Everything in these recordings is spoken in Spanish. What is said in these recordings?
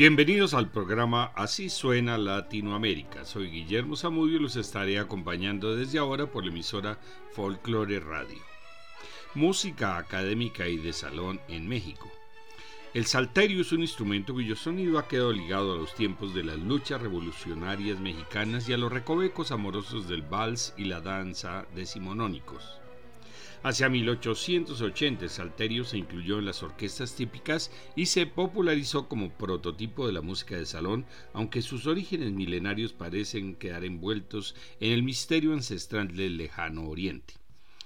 Bienvenidos al programa Así suena Latinoamérica. Soy Guillermo Zamudio y los estaré acompañando desde ahora por la emisora Folklore Radio. Música académica y de salón en México. El salterio es un instrumento cuyo sonido ha quedado ligado a los tiempos de las luchas revolucionarias mexicanas y a los recovecos amorosos del vals y la danza decimonónicos. Hacia 1880 el salterio se incluyó en las orquestas típicas y se popularizó como prototipo de la música de salón, aunque sus orígenes milenarios parecen quedar envueltos en el misterio ancestral del lejano oriente.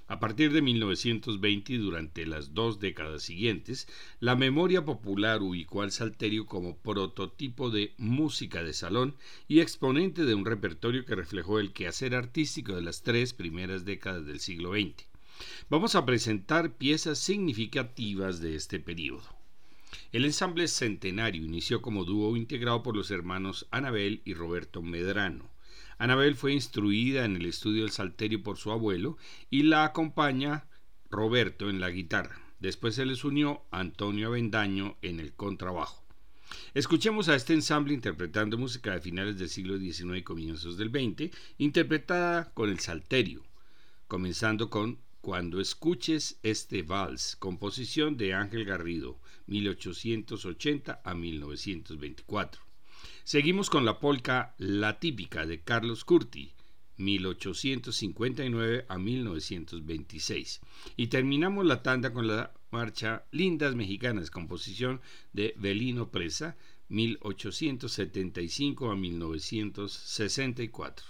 A partir de 1920 y durante las dos décadas siguientes, la memoria popular ubicó al salterio como prototipo de música de salón y exponente de un repertorio que reflejó el quehacer artístico de las tres primeras décadas del siglo XX. Vamos a presentar piezas significativas de este periodo. El ensamble Centenario inició como dúo integrado por los hermanos Anabel y Roberto Medrano. Anabel fue instruida en el estudio del salterio por su abuelo y la acompaña Roberto en la guitarra. Después se les unió Antonio Avendaño en el contrabajo. Escuchemos a este ensamble interpretando música de finales del siglo XIX y comienzos del XX, interpretada con el salterio, comenzando con cuando escuches este vals, composición de Ángel Garrido, 1880 a 1924. Seguimos con la polca La Típica de Carlos Curti, 1859 a 1926. Y terminamos la tanda con la marcha Lindas Mexicanas, composición de Belino Presa, 1875 a 1964.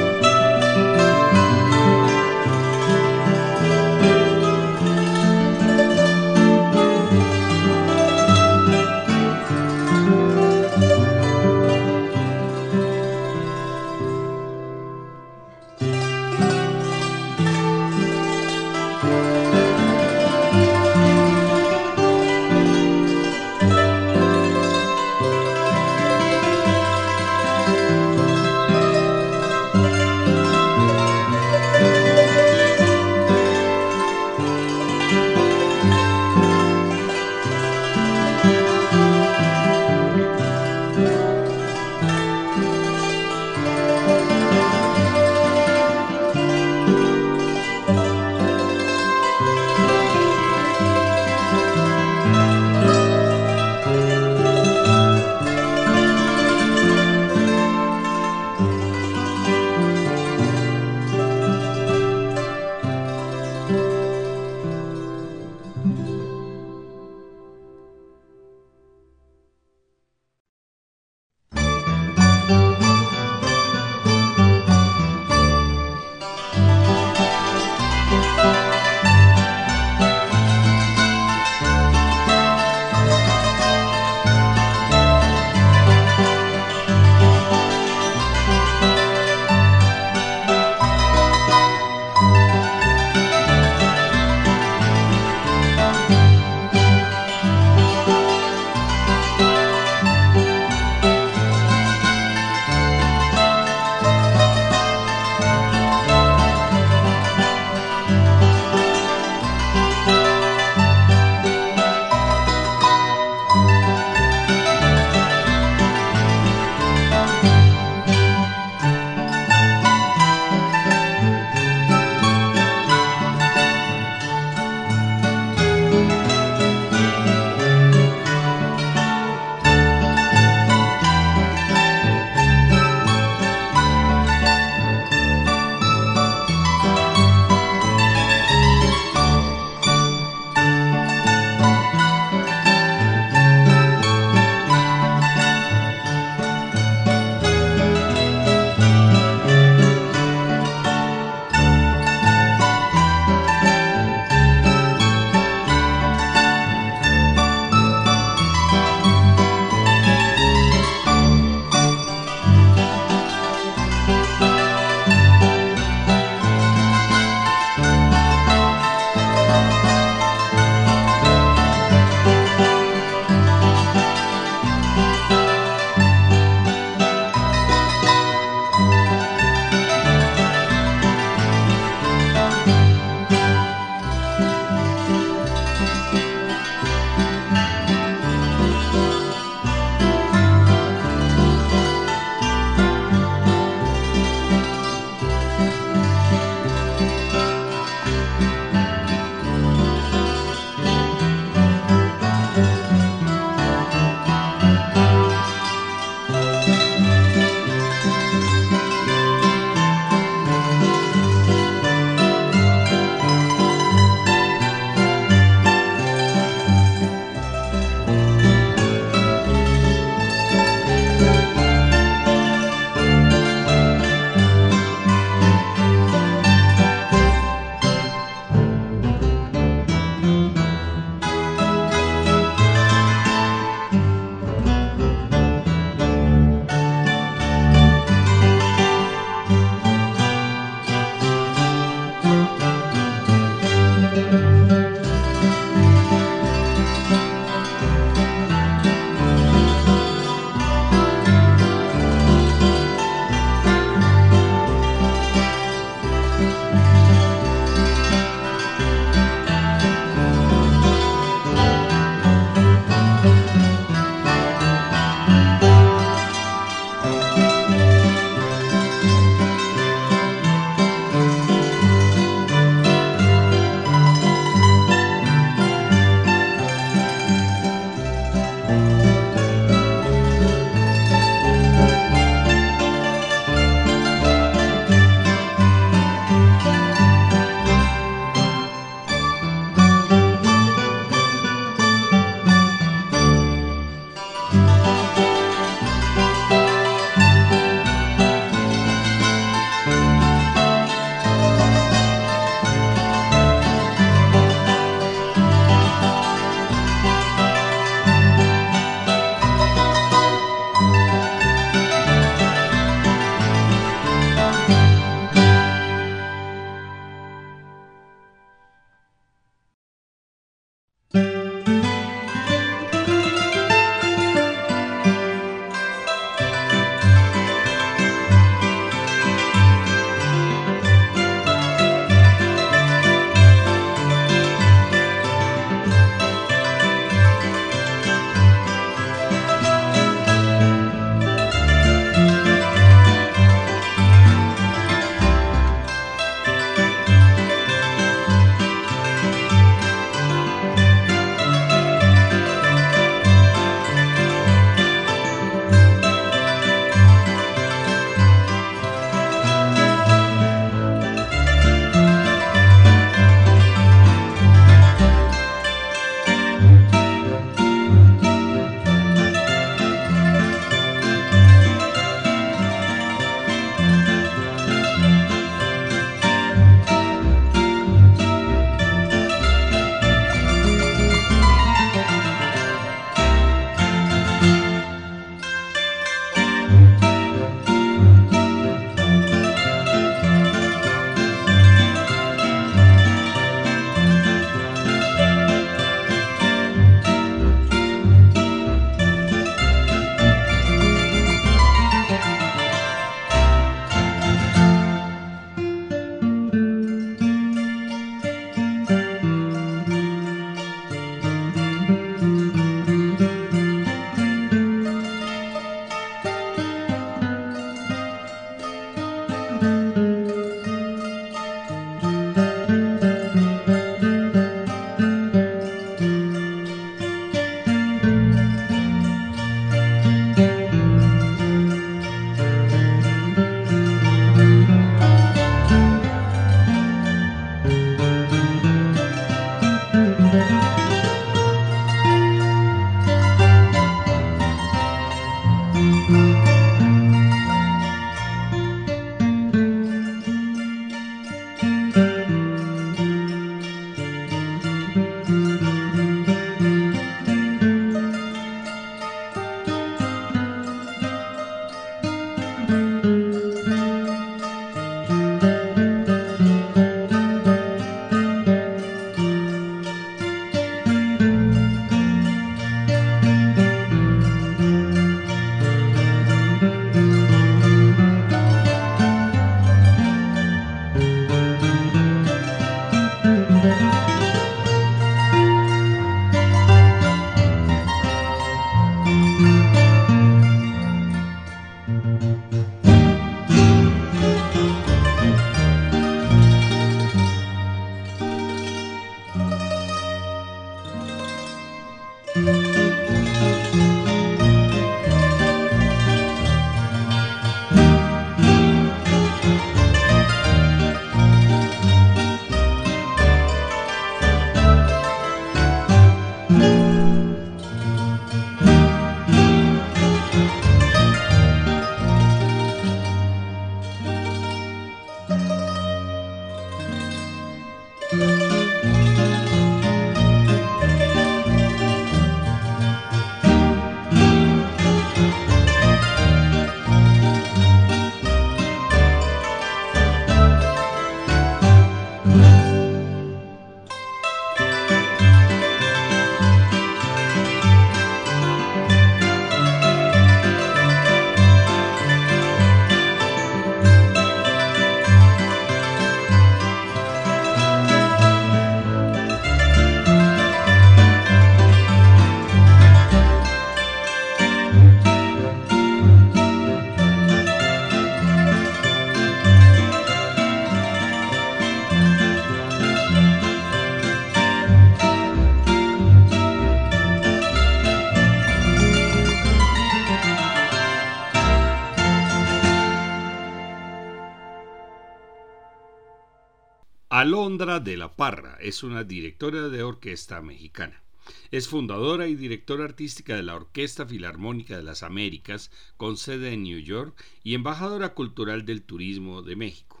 Alondra de la Parra es una directora de orquesta mexicana. Es fundadora y directora artística de la Orquesta Filarmónica de las Américas, con sede en New York, y embajadora cultural del turismo de México.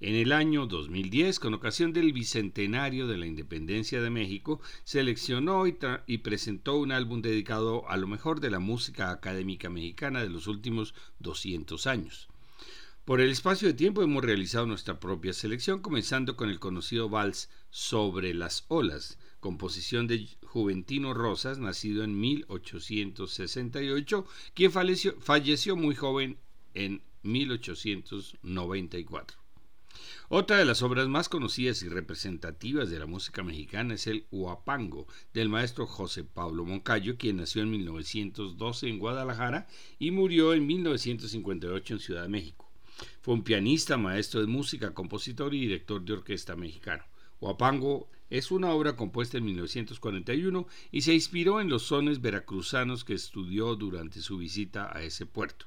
En el año 2010, con ocasión del bicentenario de la independencia de México, seleccionó y, y, presentó un álbum dedicado a lo mejor de la música académica mexicana de los últimos 200 años. Por el espacio de tiempo hemos realizado nuestra propia selección, comenzando con el conocido vals Sobre las olas, composición de Juventino Rosas, nacido en 1868, quien falleció, falleció muy joven en 1894. Otra de las obras más conocidas y representativas de la música mexicana es el Huapango del maestro José Pablo Moncayo, quien nació en 1912 en Guadalajara y murió en 1958 en Ciudad de México. Un pianista, maestro de música, compositor y director de orquesta mexicano. Huapango es una obra compuesta en 1941 y se inspiró en los sones veracruzanos que estudió durante su visita a ese puerto.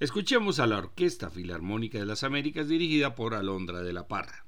Escuchemos a la Orquesta Filarmónica de las Américas dirigida por Alondra de la Parra.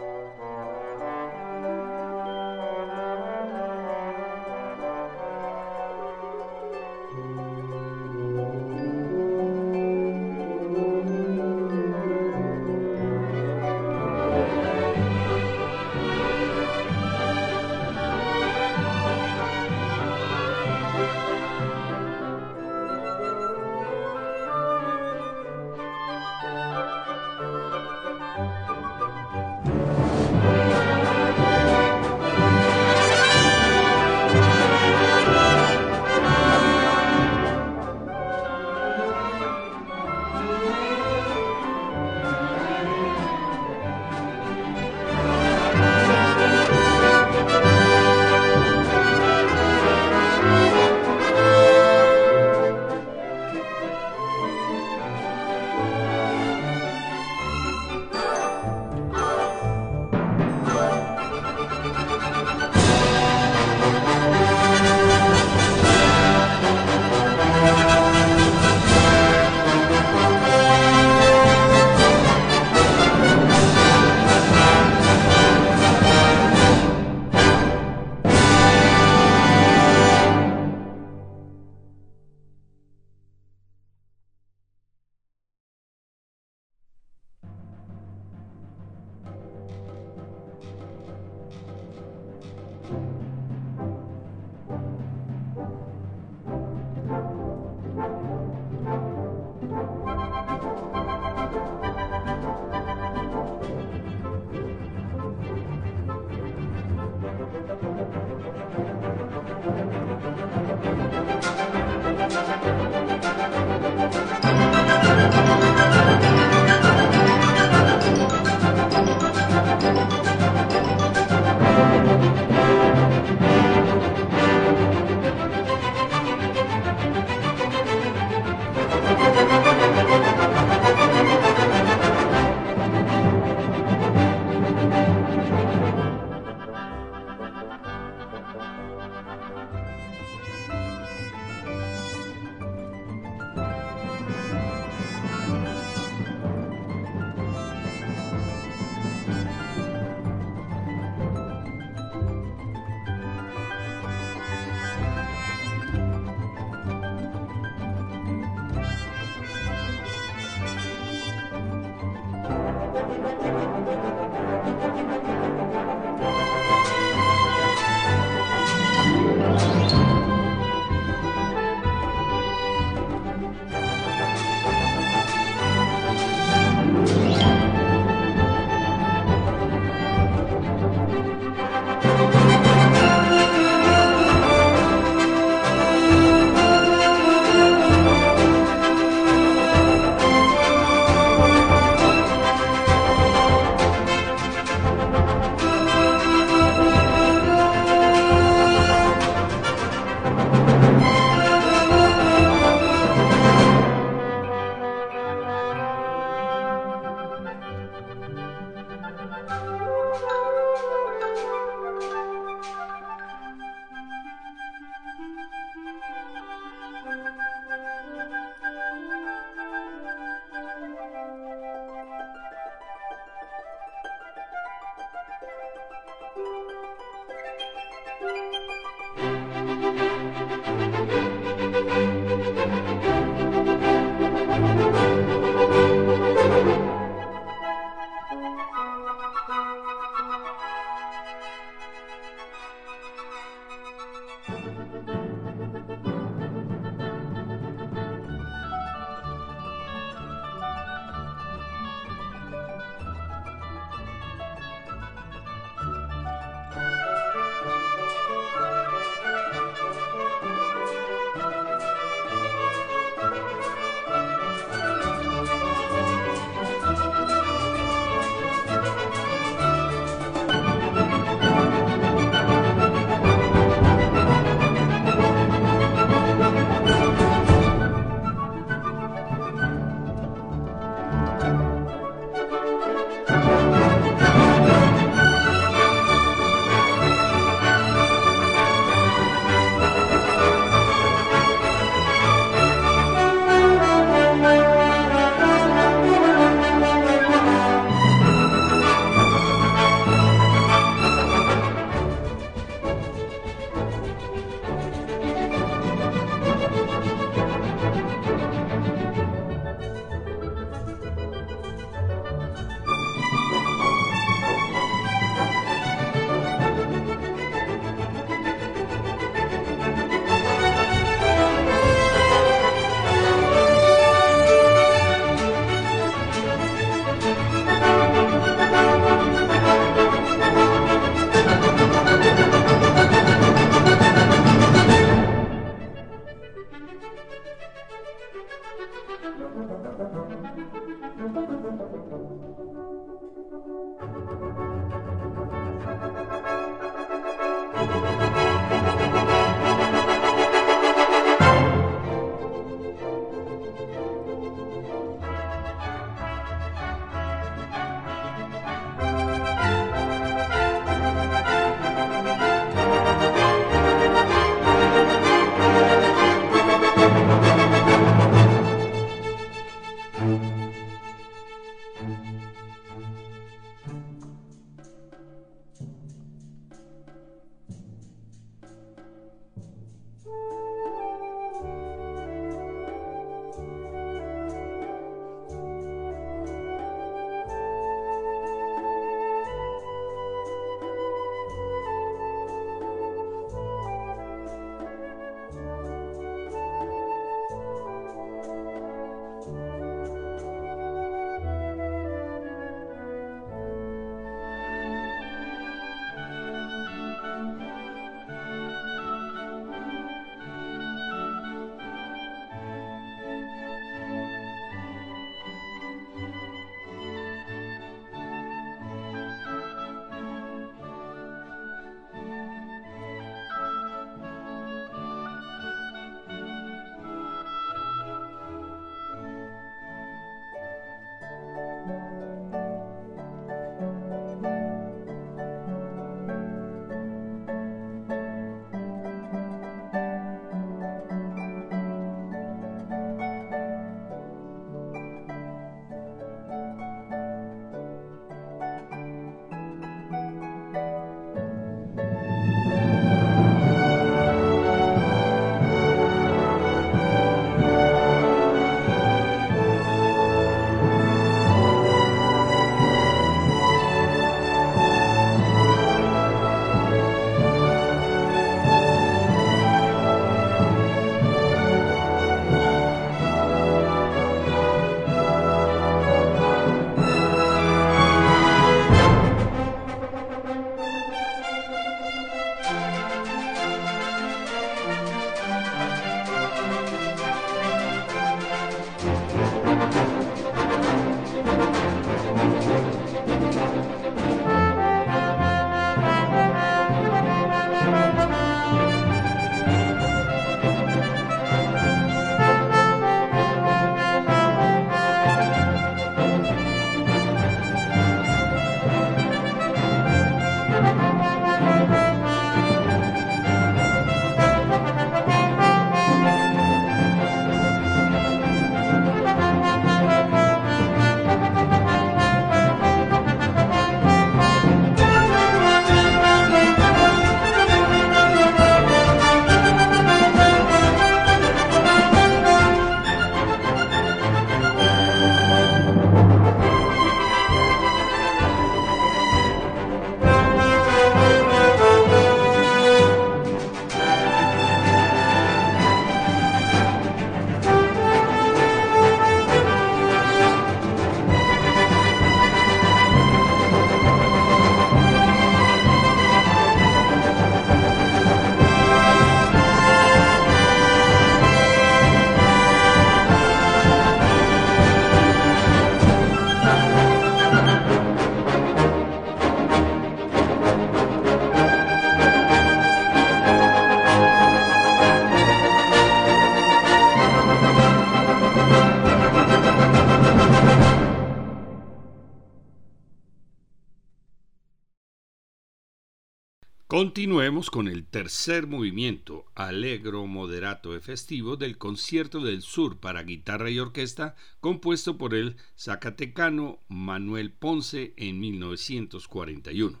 Continuemos con el tercer movimiento, alegro, moderato y festivo del Concierto del Sur para guitarra y orquesta, compuesto por el zacatecano Manuel Ponce en 1941.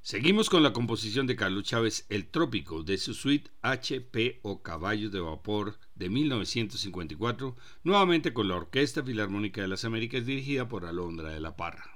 Seguimos con la composición de Carlos Chávez El Trópico de su suite HP o Caballos de Vapor de 1954, nuevamente con la Orquesta Filarmónica de las Américas dirigida por Alondra de la Parra.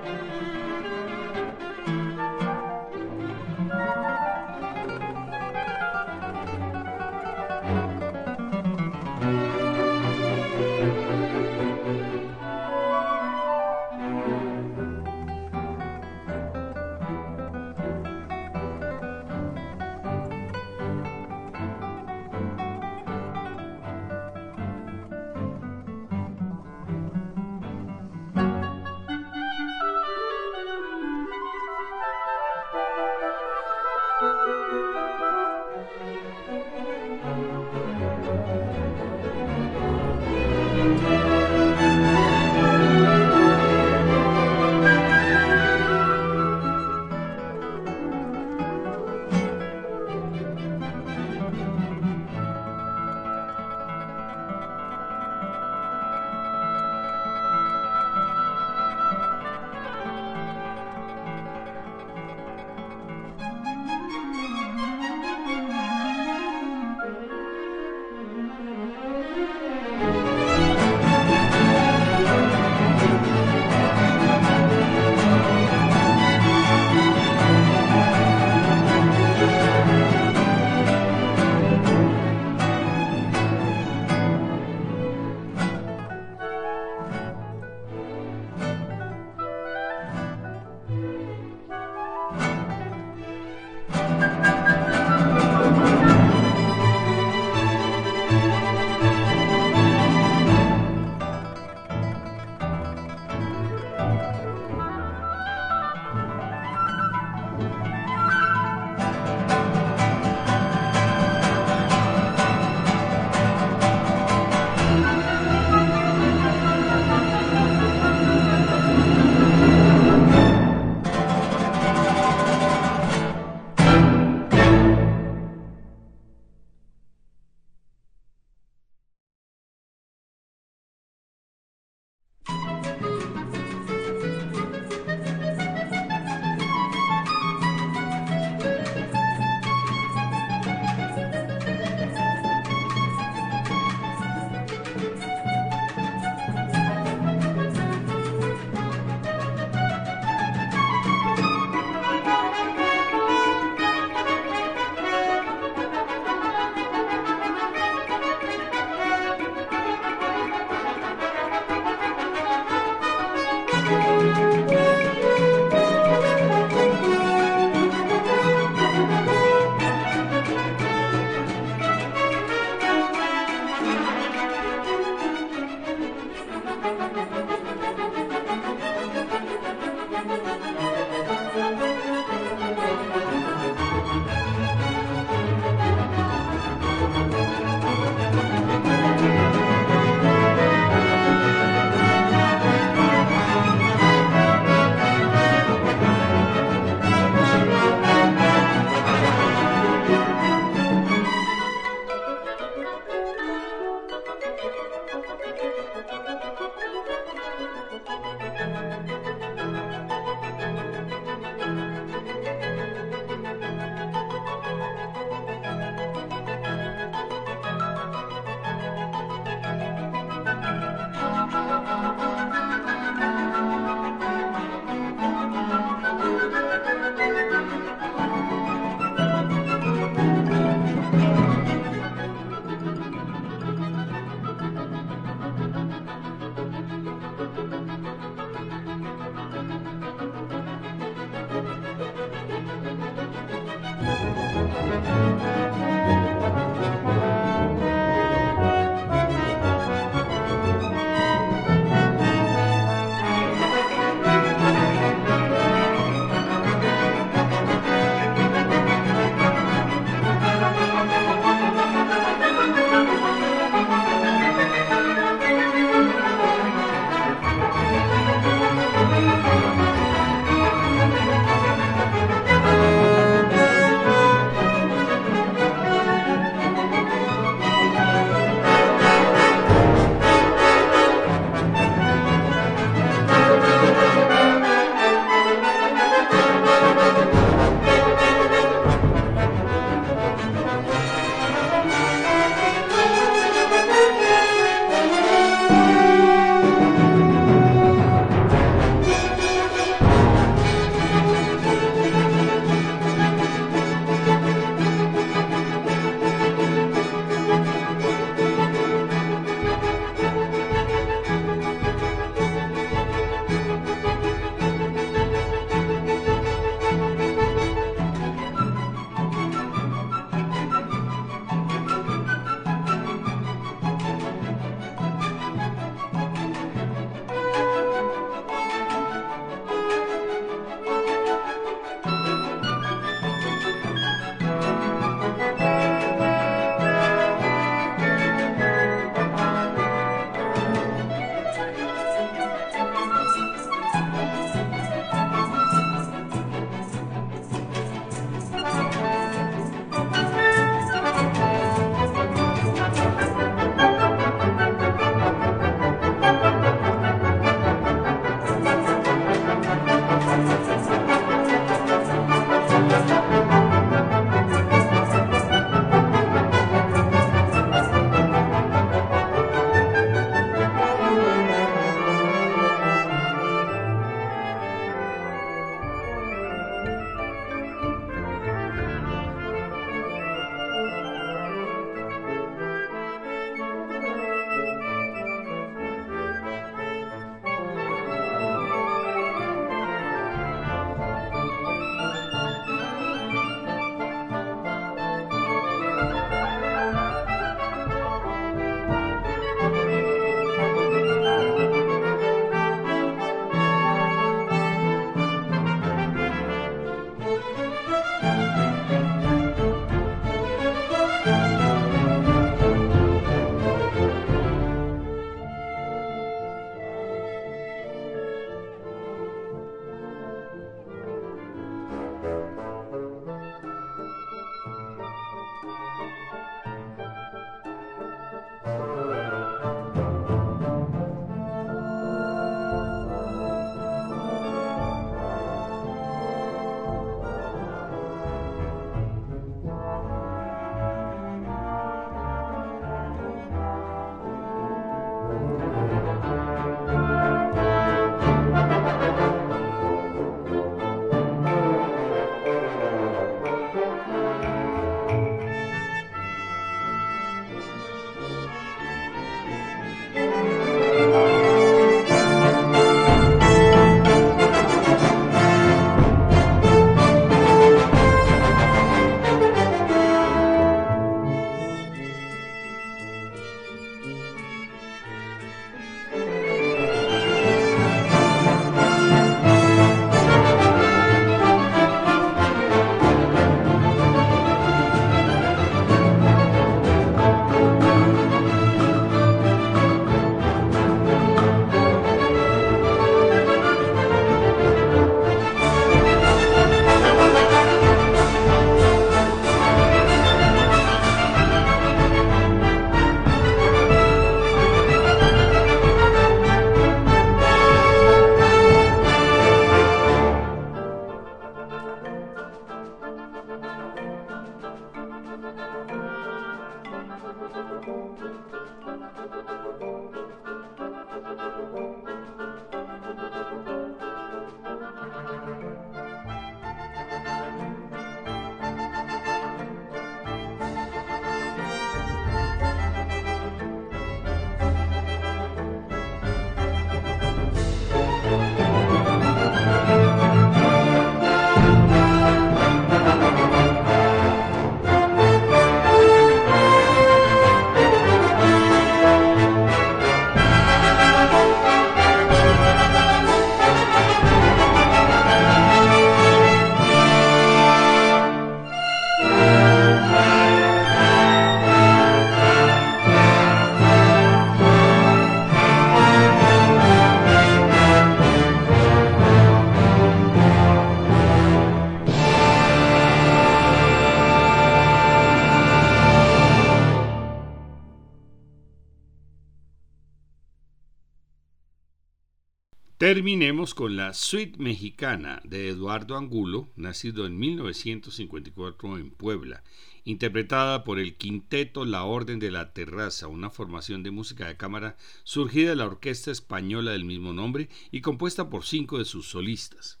Terminemos con la suite mexicana de Eduardo Angulo, nacido en 1954 en Puebla, interpretada por el quinteto La Orden de la Terraza, una formación de música de cámara surgida de la orquesta española del mismo nombre y compuesta por cinco de sus solistas.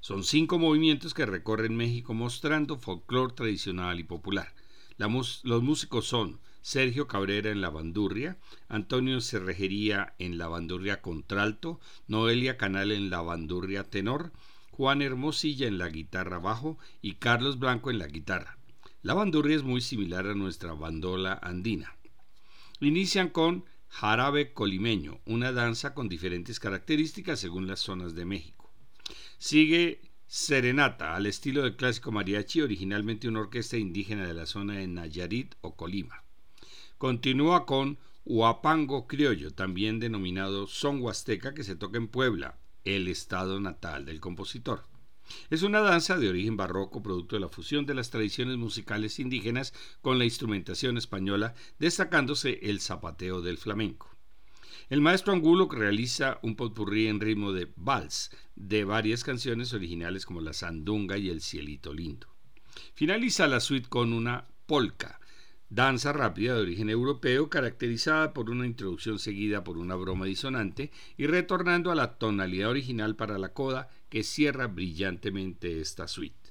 Son cinco movimientos que recorren México mostrando folclore tradicional y popular. los músicos son Sergio Cabrera en la bandurria, Antonio Cerrejería en la bandurria contralto, Noelia Canal en la bandurria tenor, Juan Hermosilla en la guitarra bajo y Carlos Blanco en la guitarra. La bandurria es muy similar a nuestra bandola andina. Inician con jarabe colimeño, una danza con diferentes características según las zonas de México. Sigue serenata al estilo del clásico mariachi, originalmente una orquesta indígena de la zona de Nayarit o Colima. Continúa con Huapango Criollo, también denominado son huasteca, que se toca en Puebla, el estado natal del compositor. Es una danza de origen barroco, producto de la fusión de las tradiciones musicales indígenas con la instrumentación española, destacándose el zapateo del flamenco. El maestro Angulo realiza un potpourri en ritmo de vals de varias canciones originales como La Sandunga y El Cielito Lindo. Finaliza la suite con una polka, danza rápida de origen europeo caracterizada por una introducción seguida por una broma disonante y retornando a la tonalidad original para la coda que cierra brillantemente esta suite.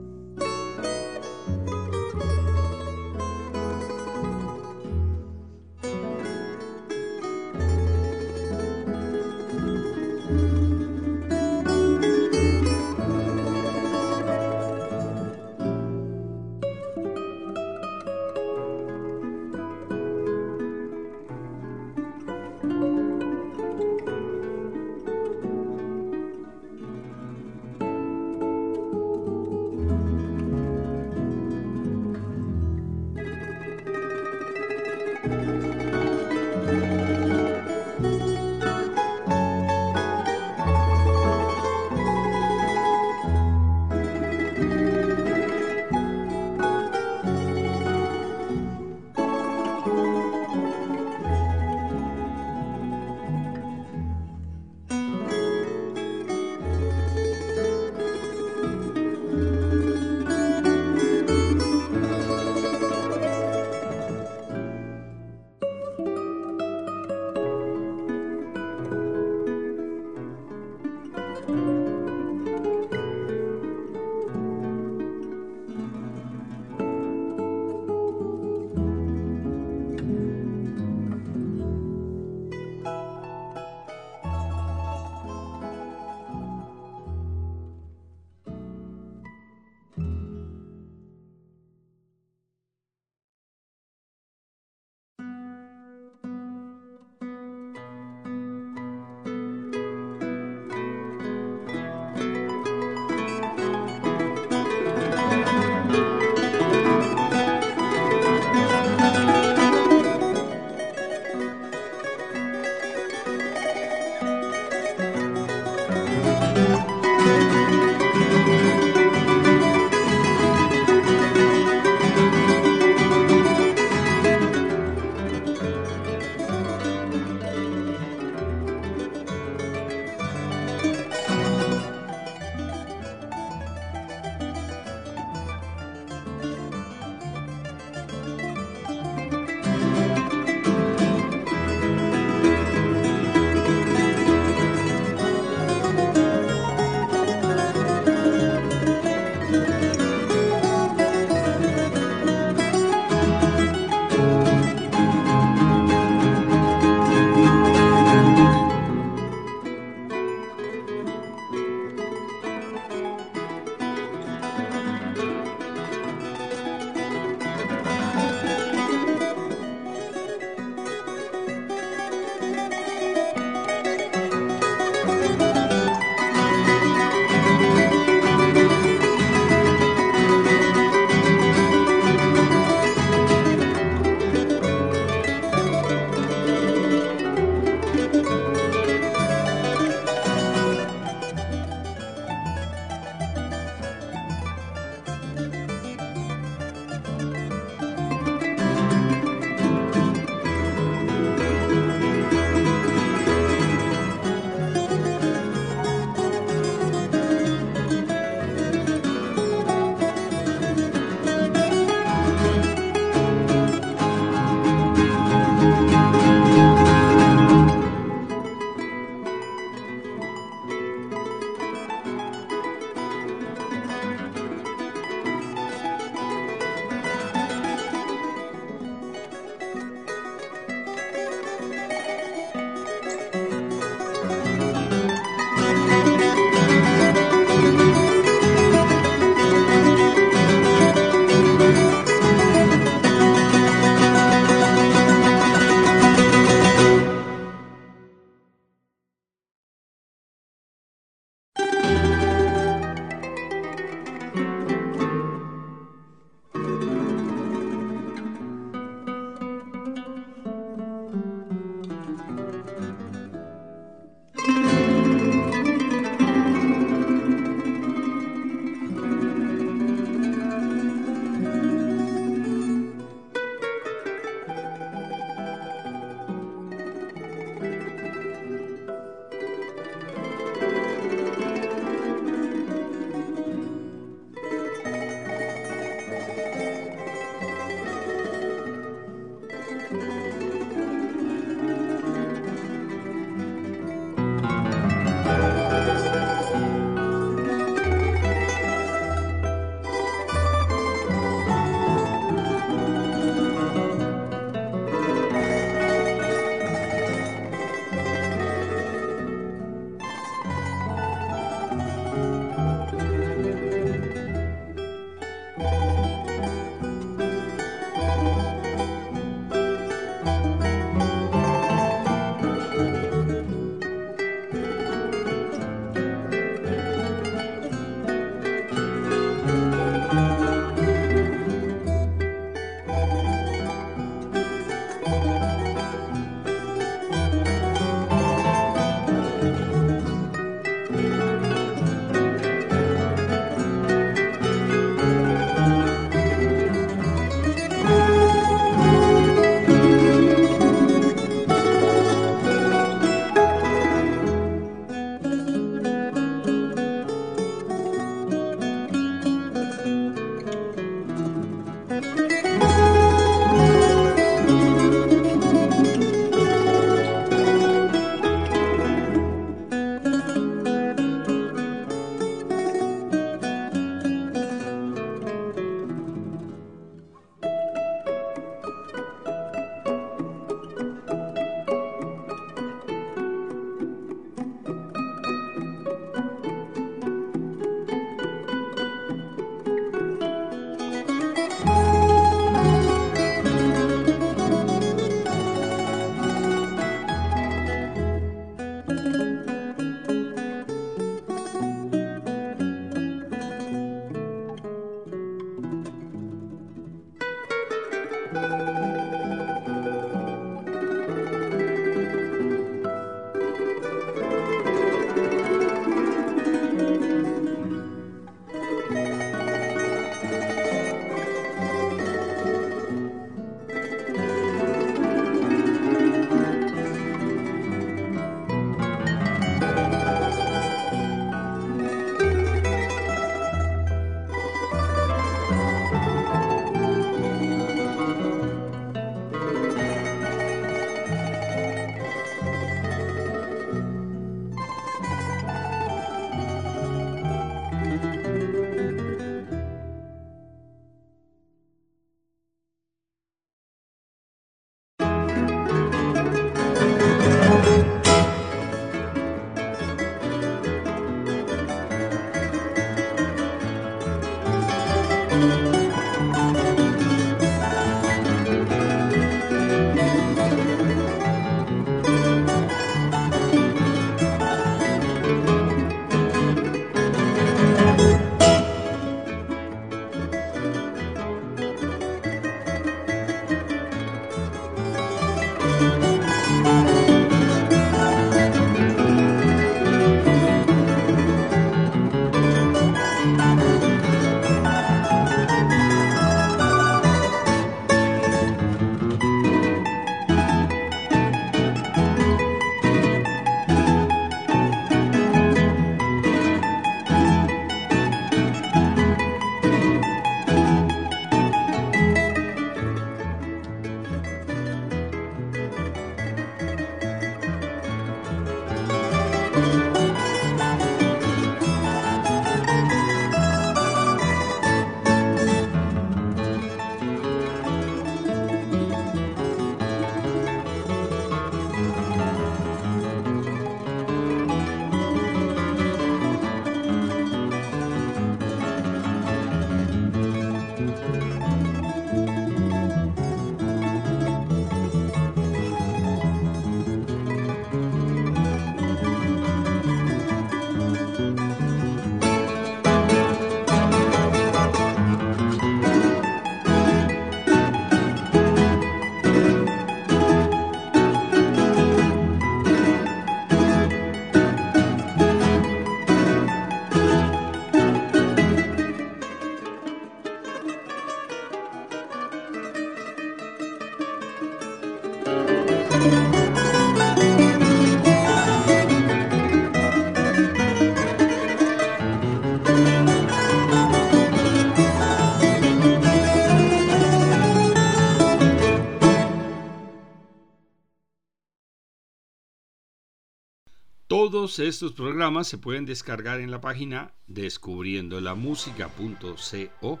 Todos estos programas se pueden descargar en la página descubriendolamusica.co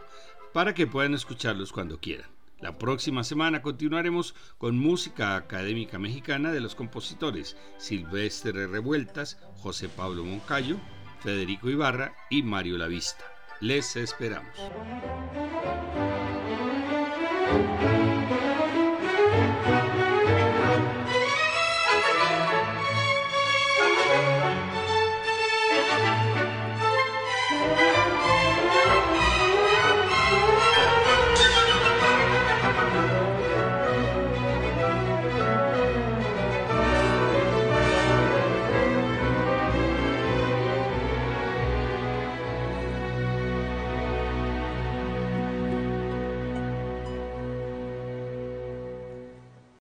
para que puedan escucharlos cuando quieran. La próxima semana continuaremos con música académica mexicana de los compositores Silvestre Revueltas, José Pablo Moncayo, Federico Ibarra y Mario Lavista. Les esperamos.